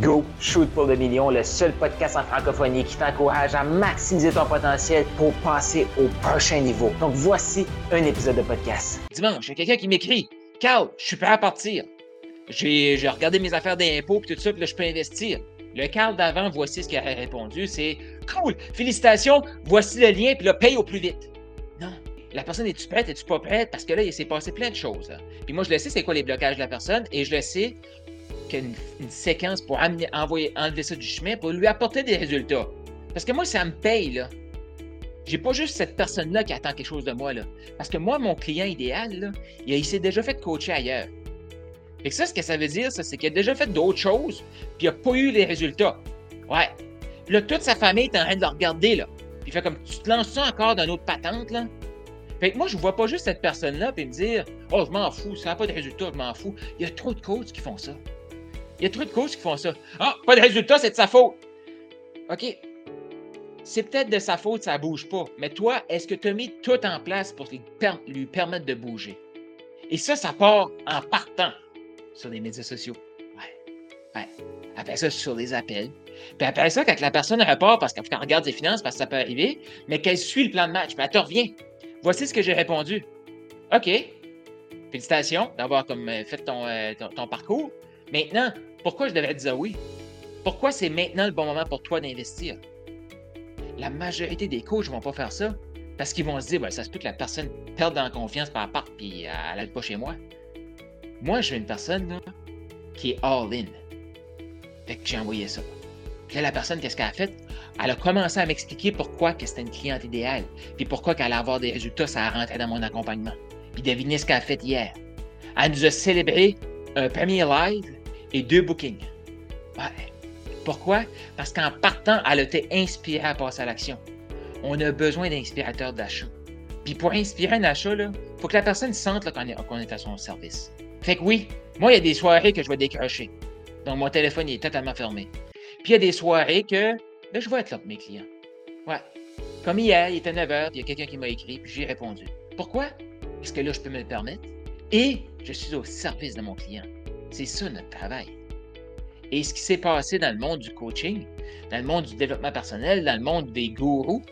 Go Shoot pour le million, le seul podcast en francophonie qui t'encourage à maximiser ton potentiel pour passer au prochain niveau. Donc voici un épisode de podcast. Dimanche, il y a quelqu'un qui m'écrit Carl, je suis prêt à partir. J'ai regardé mes affaires d'impôts et tout ça, puis là, je peux investir. Le Carl d'avant, voici ce qu'il a répondu c'est Cool, félicitations, voici le lien, puis là, paye au plus vite. Non. La personne, est tu prête, es-tu pas prête? Parce que là, il s'est passé plein de choses. Puis moi, je le sais, c'est quoi les blocages de la personne, et je le sais, une, une séquence pour amener, envoyer, enlever ça du chemin pour lui apporter des résultats. Parce que moi, ça me paye, là. J'ai pas juste cette personne-là qui attend quelque chose de moi, là. Parce que moi, mon client idéal, il, s'est déjà fait coacher ailleurs. Et ça, ce que ça veut dire, c'est qu'il a déjà fait d'autres choses, puis il n'a pas eu les résultats. Ouais. Là, toute sa famille est en train de le regarder, là. Puis il fait comme, tu te lances ça encore dans autre patente, là? Fait que moi, je vois pas juste cette personne-là, puis me dire, oh, je m'en fous, ça n'a pas de résultats, je m'en fous. Il y a trop de coachs qui font ça. Il y a trop de coachs qui font ça. Ah, pas de résultat, c'est de sa faute. OK. C'est peut-être de sa faute, ça ne bouge pas. Mais toi, est-ce que tu as mis tout en place pour lui, permettre de bouger? Et ça, ça part en partant sur les médias sociaux. Ouais. Ouais. Après ça, sur les appels. Puis après ça, quand la personne repart parce qu'elle regarde ses finances, parce que ça peut arriver, mais qu'elle suit le plan de match, puis elle te revient. Voici ce que j'ai répondu. OK. Félicitations d'avoir comme euh, fait euh, ton, ton parcours. Maintenant, pourquoi je devrais dire oui? Pourquoi c'est maintenant le bon moment pour toi d'investir? La majorité des coachs ne vont pas faire ça parce qu'ils vont se dire, ben, ça se peut que la personne perde en confiance par part puis elle n'aille pas chez moi. Moi, je veux une personne qui est all-in. Fait que j'ai envoyé ça. Puis la personne, qu'est-ce qu'elle a fait? Elle a commencé à m'expliquer pourquoi que c'était une cliente idéale, puis pourquoi qu'elle allait avoir des résultats, ça a dans mon accompagnement. Puis devinez ce qu'elle a fait hier. Elle nous a célébré un premier live et deux bookings. Pourquoi? Parce qu'en partant, elle été inspirée à passer à l'action. On a besoin d'inspirateurs d'achat. Puis pour inspirer un achat, il faut que la personne sente qu'on est, à son service. Fait que oui, moi, il y a des soirées que je vais décrocher. Donc, mon téléphone est totalement fermé. Puis il y a des soirées que ben, je vais être là pour mes clients. Ouais. Comme hier, il était 9 h, puis il y a quelqu'un qui m'a écrit, puis j'ai répondu. Pourquoi? Parce que là, je peux me le permettre. Et je suis au service de mon client. C'est ça notre travail. Et ce qui s'est passé dans le monde du coaching, dans le monde du développement personnel, dans le monde des gourous,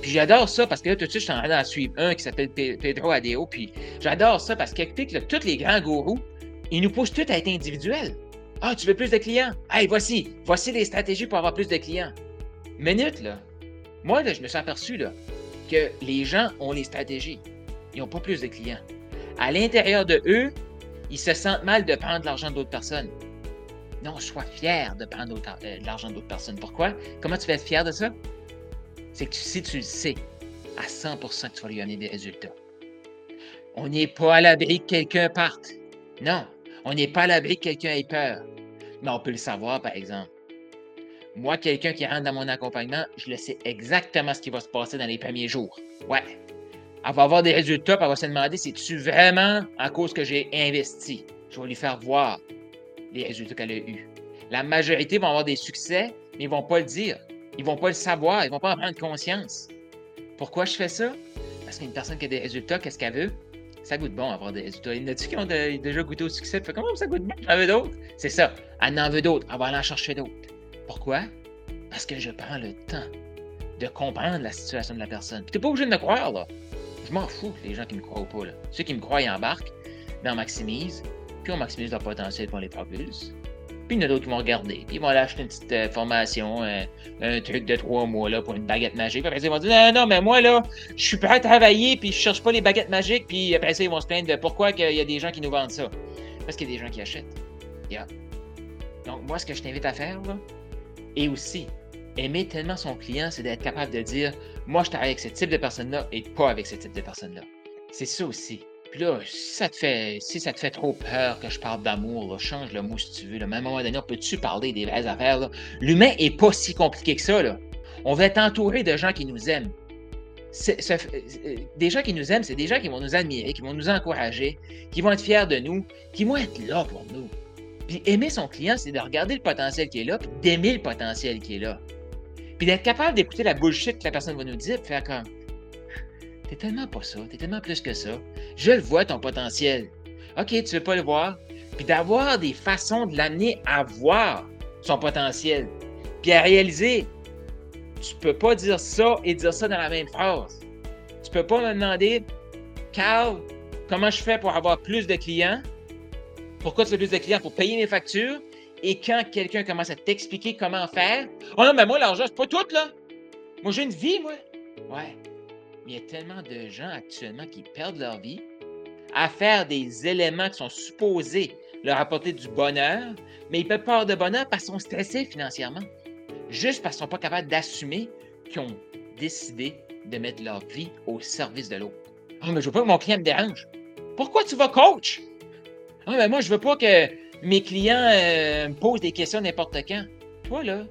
puis j'adore ça parce que là, tout de suite, je suis en train d'en suivre un qui s'appelle Pedro Adeo. Puis j'adore ça parce qu'il tous les grands gourous, ils nous poussent tous à être individuels. Ah, tu veux plus de clients? Hey, voici, voici les stratégies pour avoir plus de clients. Minute, là. Moi, je me suis aperçu, là, que les gens ont les stratégies. Ils n'ont pas plus de clients. À l'intérieur de eux, ils se sentent mal de prendre l'argent d'autres personnes. Non, sois fier de prendre euh, l'argent d'autres personnes. Pourquoi? Comment tu vas être fier de ça? C'est que si tu le sais à 100% que tu vas lui donner des résultats. On n'est pas à l'abri que quelqu'un parte. Non, on n'est pas à l'abri que quelqu'un ait peur. Mais on peut le savoir, par exemple. Moi, quelqu'un qui rentre dans mon accompagnement, je le sais exactement ce qui va se passer dans les premiers jours. Ouais. Elle va avoir des résultats, puis elle va se demander si tu vraiment à cause que j'ai investi? Je vais lui faire voir les résultats qu'elle a eus. La majorité vont avoir des succès, mais ils ne vont pas le dire. Ils ne vont pas le savoir. Ils ne vont pas en prendre conscience. Pourquoi je fais ça? Parce qu'une personne qui a des résultats, qu'est-ce qu'elle veut? Ça goûte bon avoir des résultats. Il y en a-tu qui ont déjà goûté au succès? Fait, comment ça goûte bon? J'en veux d'autres? C'est ça. Elle en veut d'autres. Elle va aller en chercher d'autres. Pourquoi? Parce que je prends le temps de comprendre la situation de la personne. Tu n'es pas obligé de me croire, là. Je m'en fous, les gens qui me croient pas, là. Ceux qui me croient, ils embarquent, mais on maximise on maximise leur potentiel pour les propulse. Puis il y en a d'autres qui vont regarder, puis ils vont aller acheter une petite euh, formation, euh, un truc de trois mois là, pour une baguette magique. Puis après, ils vont dire non, non, mais moi là, je suis prêt à travailler, puis je cherche pas les baguettes magiques, puis après ça, ils vont se plaindre de pourquoi il y a des gens qui nous vendent ça. Parce qu'il y a des gens qui achètent. Donc, moi, ce que je t'invite à faire, là, et aussi, aimer tellement son client, c'est d'être capable de dire moi, je travaille avec ce type de personne-là et pas avec ce type de personne-là. C'est ça aussi. Puis là, si ça te fait, si ça te fait trop peur que je parle d'amour, change le mot si tu veux. Là. Mais à un moment donné, on peut-tu parler des vraies affaires? L'humain est pas si compliqué que ça. Là. On va être entouré de gens qui nous aiment. Euh, des gens qui nous aiment, c'est des gens qui vont nous admirer, qui vont nous encourager, qui vont être fiers de nous, qui vont être là pour nous. Puis aimer son client, c'est de regarder le potentiel qui est là, puis d'aimer le potentiel qui est là. Puis d'être capable d'écouter la bullshit que la personne va nous dire, faire comme T'es tellement pas ça, t'es tellement plus que ça. Je le vois, ton potentiel. OK, tu veux pas le voir? Puis d'avoir des façons de l'amener à voir son potentiel. Puis à réaliser, tu peux pas dire ça et dire ça dans la même phrase. Tu peux pas me demander, Carl, comment je fais pour avoir plus de clients? Pourquoi tu veux plus de clients? Pour payer mes factures? Et quand quelqu'un commence à t'expliquer comment faire, oh non, mais moi, l'argent, c'est pas tout, là. Moi, j'ai une vie, moi. Ouais. Il y a tellement de gens actuellement qui perdent leur vie à faire des éléments qui sont supposés leur apporter du bonheur, mais ils peuvent pas avoir de bonheur parce qu'ils sont stressés financièrement. Juste parce qu'ils sont pas capables d'assumer qu'ils ont décidé de mettre leur vie au service de l'autre. Ah, mais je veux pas que mon client me dérange. Pourquoi tu vas coach? Ah, mais moi, je veux pas que mes clients euh, me posent des questions n'importe quand. Toi, là,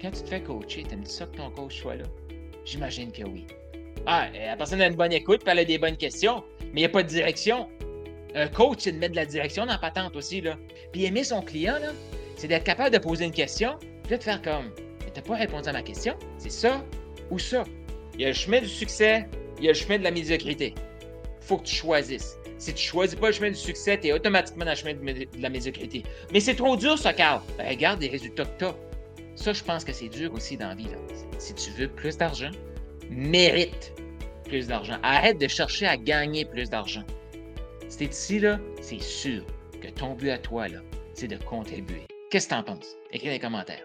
quand tu te fais coacher, t'aimes-tu ça que ton coach soit là? J'imagine que oui. Ah, euh, la personne a une bonne écoute, puis elle a des bonnes questions, mais il n'y a pas de direction. Un coach, c'est de mettre de la direction dans la patente aussi, là. Puis aimer son client, là, c'est d'être capable de poser une question, puis de faire comme, t'as pas répondu à ma question, c'est ça ou ça? Il y a le chemin du succès, il y a le chemin de la médiocrité. Faut que tu choisisses. Si tu choisis pas le chemin du succès, tu es automatiquement dans le chemin de, la médiocrité. Mais c'est trop dur, ça, Carl. Ben, regarde les résultats que tu as. Ça, je pense que c'est dur aussi dans la vie. Si tu veux plus d'argent, mérite plus d'argent. Arrête de chercher à gagner plus d'argent. Si tu es ici, c'est sûr que ton but à toi, c'est de contribuer. Qu'est-ce que tu en penses? Écris dans les commentaires.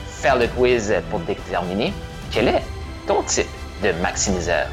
faire le quiz pour déterminer quel est ton type de maximiseur.